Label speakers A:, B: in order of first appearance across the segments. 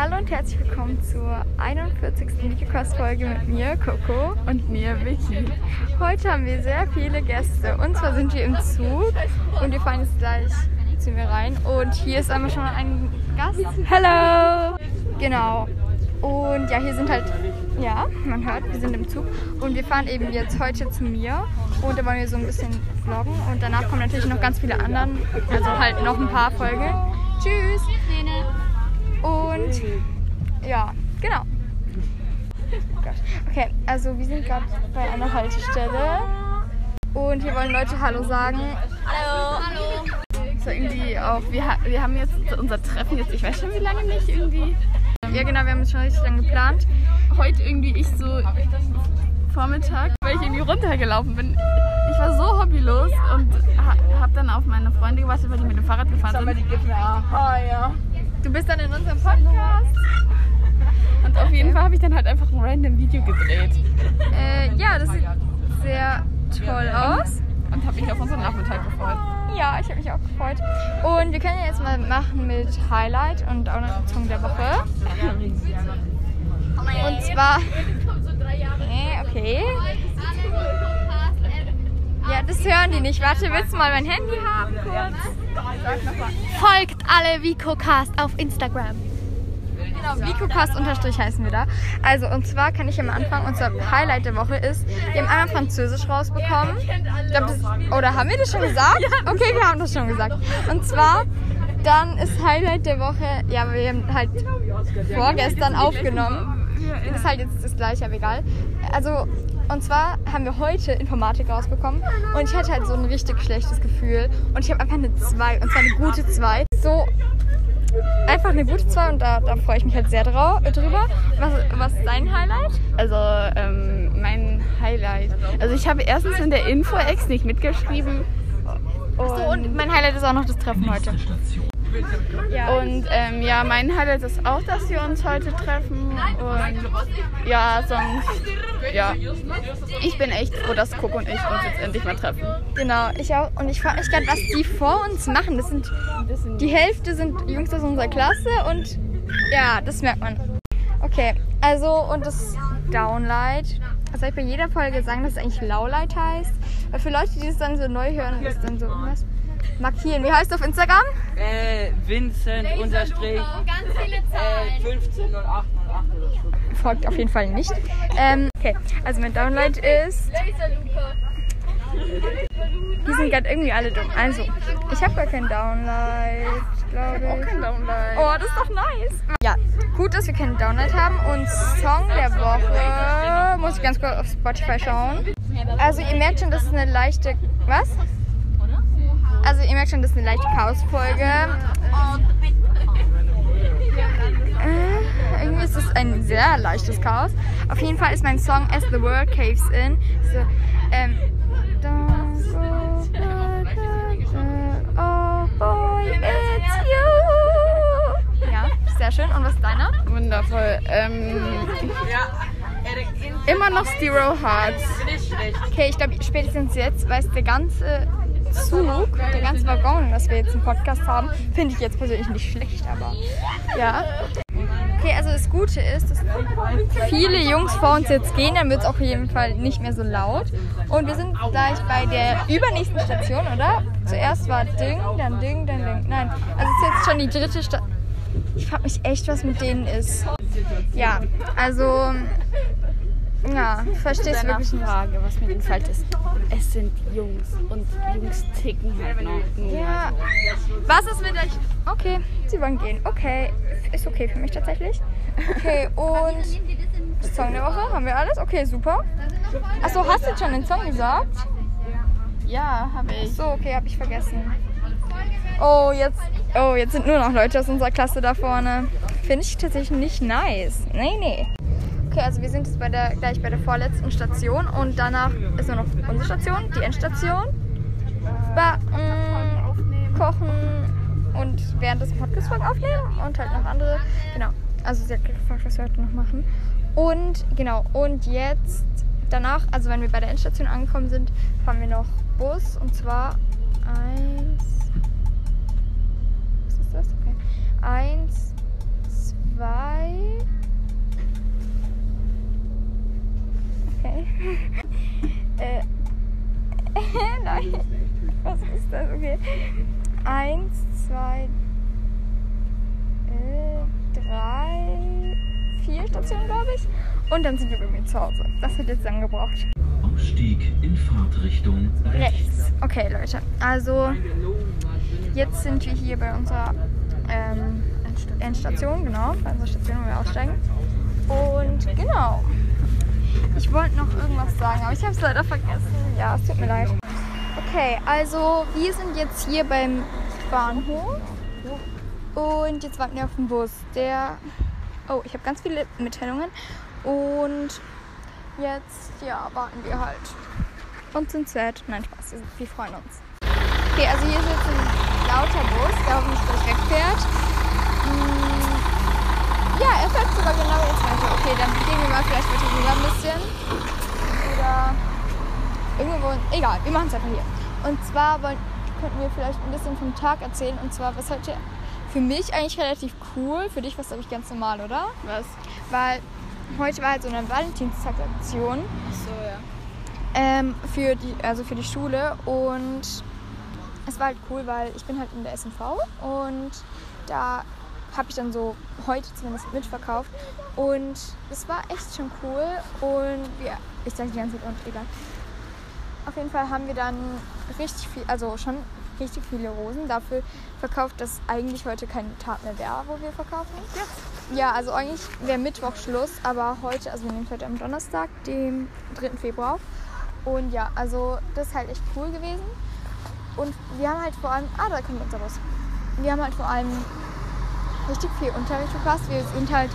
A: Hallo und herzlich willkommen zur 41. Wikicast-Folge mit mir, Coco.
B: Und mir, Vicky.
A: Heute haben wir sehr viele Gäste. Und zwar sind wir im Zug und wir fahren jetzt gleich zu mir rein. Und hier ist einmal schon ein Gast. Hello! Genau. Und ja, hier sind halt, ja, man hört, wir sind im Zug. Und wir fahren eben jetzt heute zu mir. Und da wollen wir so ein bisschen vloggen. Und danach kommen natürlich noch ganz viele anderen. Also halt noch ein paar Folgen. Tschüss! Und ja, genau. Okay, also wir sind gerade bei einer Haltestelle. Und hier wollen Leute Hallo sagen.
B: Hallo. Hallo. So irgendwie auch, wir, wir haben jetzt unser Treffen jetzt, ich weiß schon wie lange nicht, irgendwie.
A: Ja genau, wir haben es schon richtig lange geplant.
B: Heute irgendwie ich so Vormittag, weil ich irgendwie runtergelaufen bin. Ich war so hobbylos und ha, habe dann auf meine Freunde gewartet, weil die mit dem Fahrrad gefahren sind.
A: Ah ja. Du bist dann in unserem Podcast.
B: Und auf jeden Fall habe ich dann halt einfach ein random Video gedreht.
A: Äh, ja, das sieht sehr toll aus.
B: Und habe mich auf unseren Nachmittag gefreut.
A: Ja, ich habe mich auch gefreut. Und wir können ja jetzt mal machen mit Highlight und auch noch Song der Woche. Und zwar. Okay. Ja, das hören die nicht. Warte, willst du mal mein Handy haben kurz?
C: Folgt alle VicoCast auf Instagram.
A: Genau, VicoCast unterstrich heißen wir da. Also, und zwar kann ich ja mal anfangen. Unser Highlight der Woche ist, wir haben einmal Französisch rausbekommen. Ich glaub, das, oder haben wir das schon gesagt? Okay, wir haben das schon gesagt. Und zwar, dann ist Highlight der Woche, ja, wir haben halt vorgestern aufgenommen. Ist halt jetzt das gleiche, aber egal. Also, und zwar haben wir heute Informatik rausbekommen und ich hatte halt so ein richtig schlechtes Gefühl und ich habe einfach eine 2 und zwar eine gute 2. So einfach eine gute 2 und da, da freue ich mich halt sehr drau drüber. Was, was ist dein Highlight?
B: Also ähm, mein Highlight. Also ich habe erstens in der Info-Ex nicht mitgeschrieben.
A: Und, so, und mein Highlight ist auch noch das Treffen heute.
B: Und ähm, ja, mein Highlight ist auch, dass wir uns heute treffen. Und ja, sonst, ja, ich bin echt froh, dass Coco und ich uns jetzt endlich mal treffen.
A: Genau, ich auch. Und ich frage mich gerade, was die vor uns machen. Das sind, die Hälfte sind Jungs aus unserer Klasse und ja, das merkt man. Okay, also und das Downlight. Also soll ich bei jeder Folge sagen, dass es eigentlich Lowlight heißt? Weil für Leute, die es dann so neu hören, ist dann so, was? markieren. Wie heißt du auf Instagram?
D: Äh, Vincent unterstrich äh, 150808
A: Folgt auf jeden Fall nicht. Ähm, okay, also mein Download ist. Die sind gerade irgendwie alle dumm. Also, ich habe gar keinen Download, glaube ich.
B: Auch kein Download.
A: Oh, das ist doch nice. Ja, gut, dass wir keinen Download haben. Und Song der Woche muss ich ganz kurz auf Spotify schauen. Also, ihr merkt schon, das ist eine leichte. Was? Also ihr merkt schon, das ist eine leichte Chaos-Folge. Äh, irgendwie ist es ein sehr leichtes Chaos. Auf jeden Fall ist mein Song As the World Caves In. So, ähm, sehr schön. Und was ist deiner?
B: Wundervoll. Ähm, immer noch Zero Hearts.
A: Okay, ich glaube spätestens jetzt weiß der ganze Zug, der ganze Waggon, dass wir jetzt einen Podcast haben, finde ich jetzt persönlich nicht schlecht, aber ja. Okay, also das Gute ist, dass viele Jungs vor uns jetzt gehen, dann wird es auf jeden Fall nicht mehr so laut. Und wir sind gleich bei der übernächsten Station, oder? Zuerst war Ding, dann Ding, dann Ding. Nein, also es ist jetzt schon die dritte Station. Ich frage mich echt, was mit denen ist. Ja, also ja, verstehe es wirklich nicht.
B: Frage, was mit ihnen falsch ist. Es sind Jungs und Jungs ticken halt noch.
A: Ja. Was ist mit euch? Okay, sie wollen gehen. Okay, ist okay für mich tatsächlich. Okay, und Song der Woche, haben wir alles? Okay, super. Achso, hast du schon den Song gesagt?
B: Ja, habe ich.
A: So, okay, habe ich vergessen. Oh, jetzt, oh, jetzt sind nur noch Leute aus unserer Klasse da vorne. Finde ich tatsächlich nicht nice. Nee, nee. Okay, also wir sind jetzt bei der, gleich bei der vorletzten Station und danach ist nur noch unsere Station, die Endstation. Backen, kochen und während des Podcasts aufnehmen und halt noch andere. Genau. Also sie hat gefragt, was wir heute noch machen. Und genau, und jetzt danach, also wenn wir bei der Endstation angekommen sind, fahren wir noch Bus und zwar eins. Eins, zwei. Okay. äh. Nein. Was ist das? Okay. Eins, zwei, äh, drei, vier Stationen, glaube ich. Und dann sind wir irgendwie zu Hause. Das hat jetzt lang gebraucht.
E: Aufstieg in Fahrtrichtung
A: rechts. rechts. Okay, Leute. Also, jetzt sind wir hier bei unserer ähm, Endstation, genau. Bei unserer Station, wo wir aussteigen. Und genau. Ich wollte noch irgendwas sagen, aber ich habe es leider vergessen. Ja, es tut mir leid. Okay, also wir sind jetzt hier beim Bahnhof. Und jetzt warten wir auf den Bus. Der. Oh, ich habe ganz viele Mitteilungen. Und jetzt, ja, warten wir halt. Und sind sad. Nein, Spaß, wir, wir freuen uns. Okay, also hier ist jetzt ein lauter Bus, der hoffentlich gleich wegfährt. Mm, Ja, er fährt sogar genau jetzt weiter. Okay, dann gehen wir mal vielleicht weiter rüber ein bisschen. Oder irgendwo. Egal, wir machen es einfach hier. Und zwar wollen, könnten wir vielleicht ein bisschen vom Tag erzählen. Und zwar, was heute für mich eigentlich relativ cool. Für dich war es, glaube ich, ganz normal, oder?
B: Was?
A: Weil heute war halt so eine Valentinstagsaktion
B: So, ja.
A: ähm, für die, also für die Schule und es war halt cool, weil ich bin halt in der SNV und da habe ich dann so heute zumindest mitverkauft und es war echt schon cool und wir, ich sage die ganze Zeit und egal. Auf jeden Fall haben wir dann richtig viel, also schon richtig viele Rosen dafür verkauft, dass eigentlich heute kein Tag mehr wäre, wo wir verkaufen. Ja. Ja, also eigentlich wäre Mittwoch Schluss, aber heute, also wir nehmen heute am Donnerstag, dem 3. Februar auf. Und ja, also das ist halt echt cool gewesen. Und wir haben halt vor allem, ah, da kommt unser Bus. Wir haben halt vor allem richtig viel Unterricht verpasst. Wir sind halt,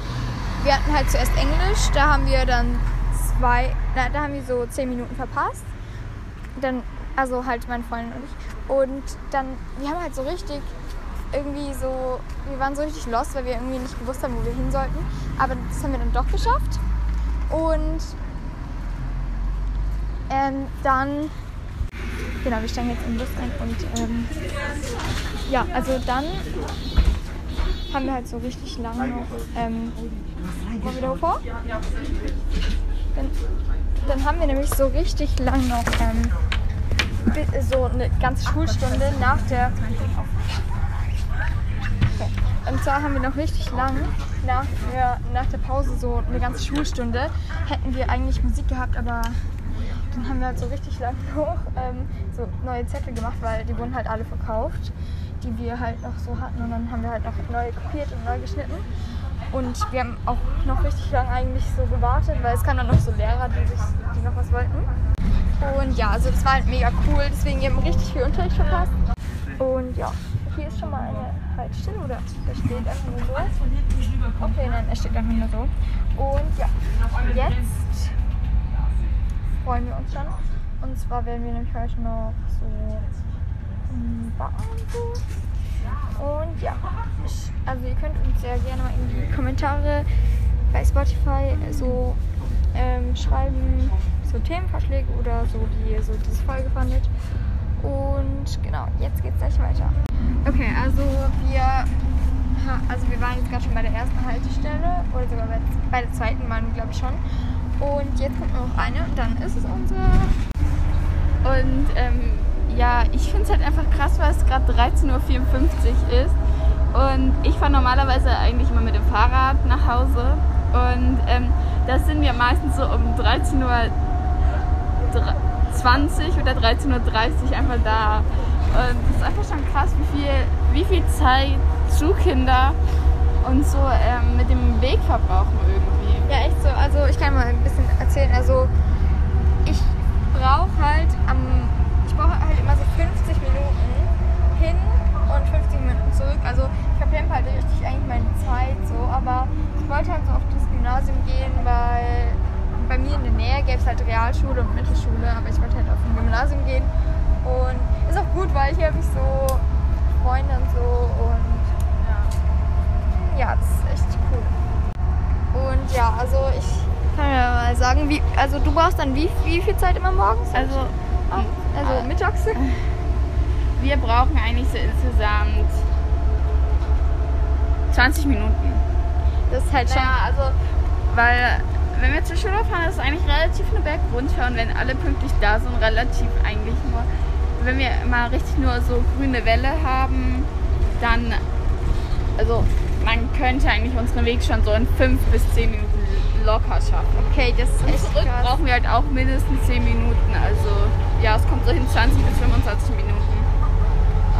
A: wir hatten halt zuerst Englisch, da haben wir dann zwei, na, da haben wir so zehn Minuten verpasst. Dann, also halt meine Freundin und ich. Und dann, wir haben halt so richtig irgendwie so, wir waren so richtig lost, weil wir irgendwie nicht gewusst haben, wo wir hin sollten. Aber das haben wir dann doch geschafft. Und ähm, dann, genau, wir steigen jetzt im Bus ein und ähm, ja, also dann haben wir halt so richtig lange noch, ähm, wir da vor? Dann, dann haben wir nämlich so richtig lang noch ähm, so eine ganze Schulstunde nach der Okay. Und zwar haben wir noch richtig lang nach der, nach der Pause so eine ganze Schulstunde hätten wir eigentlich Musik gehabt, aber dann haben wir halt so richtig lang noch ähm, so neue Zettel gemacht, weil die wurden halt alle verkauft, die wir halt noch so hatten und dann haben wir halt noch neu kopiert und neu geschnitten. Und wir haben auch noch richtig lang eigentlich so gewartet, weil es kamen dann noch so Lehrer, die, sich, die noch was wollten. Und ja, also das war halt mega cool, deswegen wir haben richtig viel Unterricht verpasst. Und ja, hier ist schon mal eine Haltestelle oder da steht einfach nur so. Okay, nein, er steht einfach nur so. Und ja, jetzt freuen wir uns schon. Und zwar werden wir nämlich heute noch so ähm, backen und ja, ich, also ihr könnt uns sehr gerne mal in die Kommentare bei Spotify so ähm, schreiben, so Themenvorschläge oder so, wie ihr so diese Folge fandet. Und genau, jetzt geht's gleich weiter. Okay, also wir, also wir waren jetzt gerade schon bei der ersten Haltestelle oder sogar bei, bei der zweiten waren glaube ich schon. Und jetzt kommt noch eine und dann ist es unsere.
B: Und ähm, ja, ich finde es halt einfach krass, weil es gerade 13.54 Uhr ist. Und ich fahre normalerweise eigentlich immer mit dem Fahrrad nach Hause. Und ähm, da sind wir meistens so um 13.20 Uhr oder 13.30 Uhr einfach da. Und es ist einfach schon krass, wie viel, wie viel Zeit Schulkinder und so ähm, mit dem Weg verbrauchen irgendwie.
A: Ja, echt so. Also ich kann mal ein bisschen erzählen. Also ich brauche halt am, ich brauche halt immer so 50 Minuten hin und 50 Minuten zurück. Also ich verplempe halt richtig eigentlich meine Zeit so, aber ich wollte halt so auf das Gymnasium gehen, weil bei mir in der Nähe gäbe es halt Realschule und Mittelschule, aber ich wollte halt auf ein Gymnasium gehen und ist auch gut, weil hier habe ich so Freunde und so und ja, das ist echt cool. Und ja, also ich kann ja mal sagen, wie, also du brauchst dann wie, wie viel Zeit immer morgens?
B: Also
A: also
B: äh,
A: mittags?
B: wir brauchen eigentlich so insgesamt 20 Minuten.
A: Das ist halt schon.
B: Ja, also, weil wenn wir zur Schule fahren, ist es eigentlich relativ eine Berg runter und wenn alle pünktlich da sind, relativ eigentlich nur wenn wir mal richtig nur so grüne Welle haben, dann, also man könnte eigentlich unseren Weg schon so in fünf bis zehn Minuten locker schaffen.
A: Okay, das ist
B: Und zurück
A: krass.
B: brauchen wir halt auch mindestens 10 Minuten. Also ja, es kommt so hin 20 bis 25 Minuten.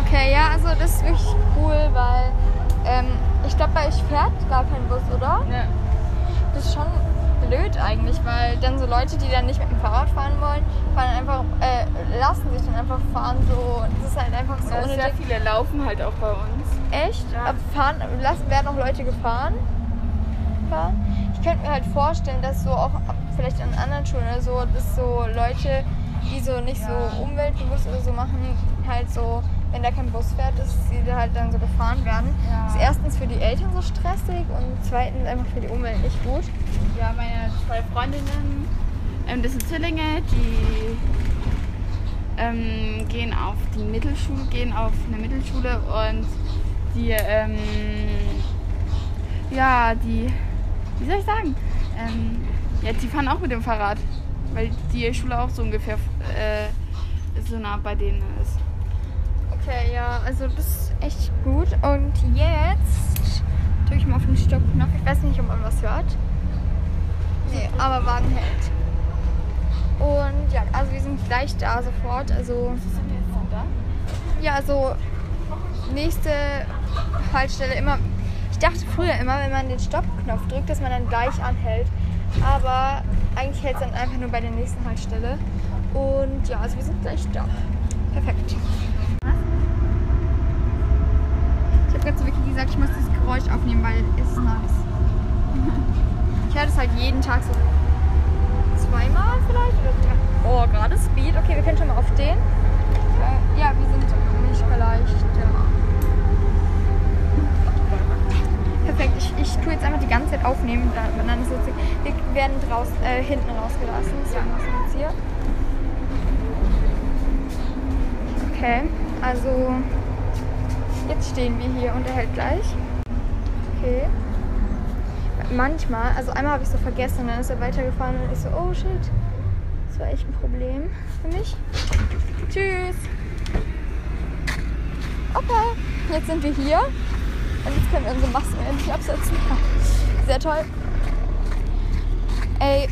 A: Okay, ja, also das ist wirklich cool, weil ähm, ich glaube, bei euch fährt gar kein Bus, oder?
B: Ja.
A: Das ist schon blöd eigentlich, weil dann so Leute, die dann nicht mit dem Fahrrad fahren wollen, fahren einfach, äh, lassen sich dann einfach fahren so. Das ist halt einfach so
B: Ja, sehr viele laufen halt auch bei uns.
A: Echt?
B: Ja.
A: Fahren, lassen, werden auch Leute gefahren? Fahren? Ich könnte mir halt vorstellen, dass so auch vielleicht an anderen Schulen oder so, dass so Leute, die so nicht
B: Ja.
A: so umweltbewusst oder so machen, halt so, wenn da kein Bus fährt, dass sie da halt dann so gefahren werden.
B: Ja.
A: Das ist erstens für die Eltern so stressig und zweitens einfach für die Umwelt nicht gut.
B: Ja, meine zwei Freundinnen, ähm, das sind Zwillinge, die ähm, gehen auf die Mittelschule, gehen auf eine Mittelschule und die, ähm, ja, die, wie soll ich sagen, ähm, ja, die fahren auch mit dem Fahrrad, weil die Schule auch so ungefähr äh, so nah bei denen ist.
A: Okay, ja, also das ist echt gut. Und jetzt drücke ich mal auf den Stoppknopf. Ich weiß nicht, ob man was hört. Nee, aber Wagen hält. Und ja, also wir sind gleich da sofort. Also
B: Sind wir jetzt da?
A: ja, also nächste Haltestelle immer. Ich dachte früher immer, wenn man den Stoppknopf drückt, dass man dann gleich anhält. Aber eigentlich hält es dann einfach nur bei der nächsten Haltestelle. Und ja, also wir sind gleich da. Perfekt. Ich habe gerade zu Vicky gesagt, ich muss dieses Geräusch aufnehmen, weil es ist nice. Ich höre das halt jeden Tag so zweimal vielleicht. Oh, gerade Speed. Okay, wir können schon mal auf den. Äh, ja, wir sind nicht gleich da. Perfekt, ich, ich tue jetzt einfach die ganze Zeit aufnehmen, da- und dann ist es witzig. Wir werden draußen, äh, hinten rausgelassen, deswegen machen wir jetzt hier. Okay, also jetzt stehen wir hier und er hält gleich. Okay. Manchmal, also einmal habe ich so vergessen und dann ist er weitergefahren und ich so, oh shit. Das war echt ein Problem für mich. Tschüss. Okay, jetzt sind wir hier. Und jetzt können wir unsere Masken endlich absetzen. Sehr toll. Ey,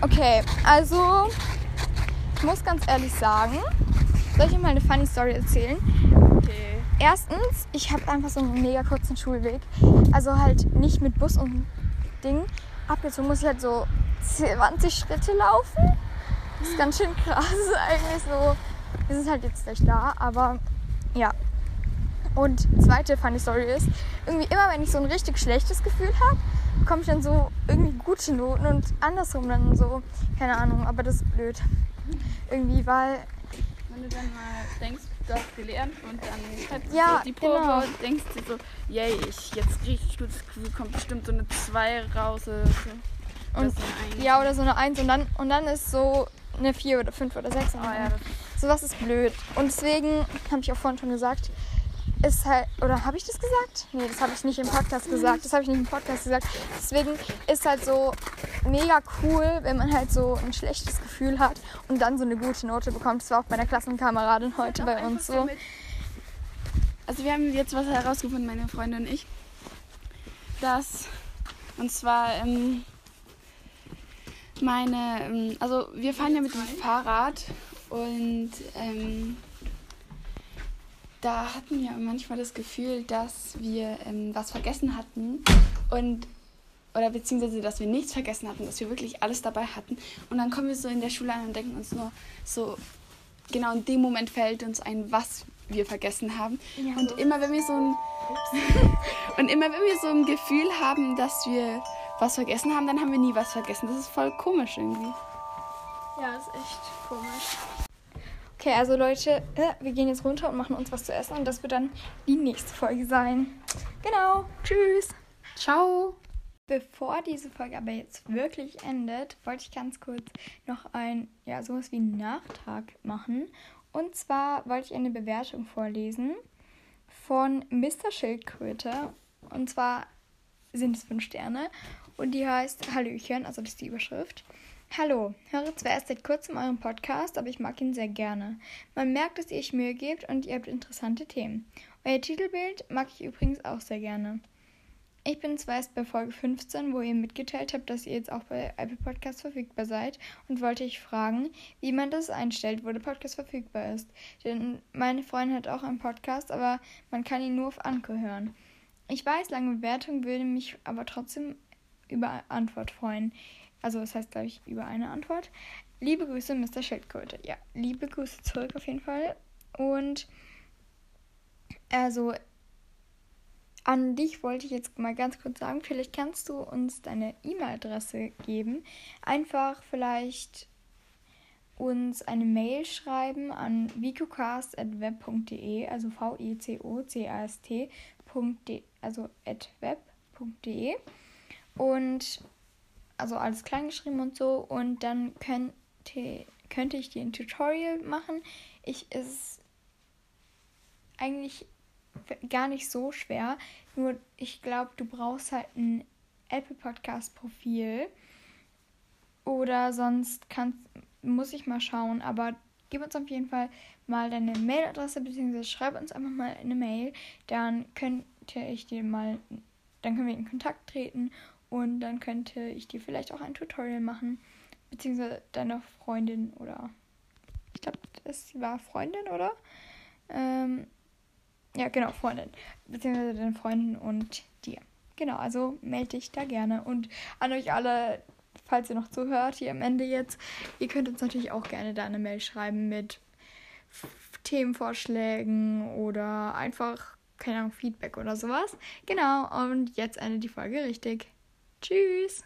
A: okay, also ich muss ganz ehrlich sagen, soll ich euch mal eine funny Story erzählen?
B: Okay.
A: Erstens, ich habe einfach so einen mega kurzen Schulweg. Also halt nicht mit Bus und Ding. Abgezogen muss ich halt so 20 Schritte laufen. Das ist ganz schön krass eigentlich so. Wir sind halt jetzt gleich da, aber ja. Und zweite funny Story ist, irgendwie immer wenn ich so ein richtig schlechtes Gefühl habe, bekomme ich dann so irgendwie gute Noten und andersrum dann so, keine Ahnung, aber das ist blöd. Irgendwie, weil
B: Wenn du dann mal denkst, du hast gelernt und dann schreibst du
A: Ja,
B: so die Probe
A: genau.
B: und denkst dir so, yay, ich jetzt richtig gutes Gefühl, kommt bestimmt so eine 2 raus oder so.
A: Und-
B: so.
A: Ja, oder so eine 1 und dann, und dann ist so eine 4 oder 5 oder 6.
B: Oh ja, das
A: Sowas ist blöd. Und deswegen, habe ich auch vorhin schon gesagt, ist halt, oder habe ich das gesagt? Nee, das habe ich nicht im Podcast gesagt. Das habe ich nicht im Podcast gesagt. Deswegen ist halt so mega cool, wenn man halt so ein schlechtes Gefühl hat und dann so eine gute Note bekommt. Das war auch bei der Klassenkameradin heute bei uns so.
B: Also wir haben jetzt was herausgefunden, meine Freundin und ich. Dass, und zwar ähm, meine, ähm, also wir fahren ja mit dem Fahrrad und ähm, da hatten wir manchmal das Gefühl, dass wir ähm, was vergessen hatten und oder beziehungsweise, dass wir nichts vergessen hatten, dass wir wirklich alles dabei hatten. Und dann kommen wir so in der Schule an und denken uns nur so, genau in dem Moment fällt uns ein, was wir vergessen haben. und immer wenn wir so ein und immer wenn wir so ein Gefühl haben, dass wir was vergessen haben, dann haben wir nie was vergessen. Das ist voll komisch irgendwie.
A: Ja, ist echt komisch. Okay, also Leute, äh, wir gehen jetzt runter und machen uns was zu essen und das wird dann die nächste Folge sein. Genau. Tschüss.
B: Ciao.
A: Bevor diese Folge aber jetzt wirklich endet, wollte ich ganz kurz noch ein, ja, sowas wie einen Nachtrag machen. Und zwar wollte ich eine Bewertung vorlesen von Mr. Schildkröte. Und zwar sind es fünf Sterne. Und die heißt Hallöchen, also das ist die Überschrift. Hallo, höre zwar erst seit kurzem euren Podcast, aber ich mag ihn sehr gerne. Man merkt, dass ihr euch Mühe gebt und ihr habt interessante Themen. Euer Titelbild mag ich übrigens auch sehr gerne. Ich bin zwar erst bei Folge 15, wo ihr mitgeteilt habt, dass ihr jetzt auch bei Apple Podcasts verfügbar seid und wollte ich fragen, wie man das einstellt, wo der Podcast verfügbar ist. Denn meine Freundin hat auch einen Podcast, aber man kann ihn nur auf Anker hören. Ich weiß, lange Bewertung würde mich aber trotzdem über Antwort freuen. Also das heißt, glaube ich, über eine Antwort. Liebe Grüße, Mr. Schildkröte. Ja, liebe Grüße zurück auf jeden Fall. Und also an dich wollte ich jetzt mal ganz kurz sagen, vielleicht kannst du uns deine E-Mail-Adresse geben. Einfach vielleicht uns eine Mail schreiben an vicocast.web.de, also v e c o c a s t also at web.de und also alles klein geschrieben und so. Und dann könnte, könnte ich dir ein Tutorial machen. Ich ist eigentlich gar nicht so schwer. Nur ich glaube, du brauchst halt ein Apple Podcast Profil. Oder sonst kannst, muss ich mal schauen. Aber gib uns auf jeden Fall mal deine Mailadresse, beziehungsweise schreib uns einfach mal eine Mail. Dann könnte ich dir mal, dann können wir in Kontakt treten und dann könnte ich dir vielleicht auch ein Tutorial machen. Beziehungsweise deiner Freundin oder. Ich glaube, es war Freundin, oder? Ähm, ja, genau, Freundin. Beziehungsweise deine Freundin und dir. Genau, also melde dich da gerne. Und an euch alle, falls ihr noch zuhört, hier am Ende jetzt, ihr könnt uns natürlich auch gerne da eine Mail schreiben mit Themenvorschlägen oder einfach, keine Ahnung, Feedback oder sowas. Genau, und jetzt endet die Folge richtig. Tschüss!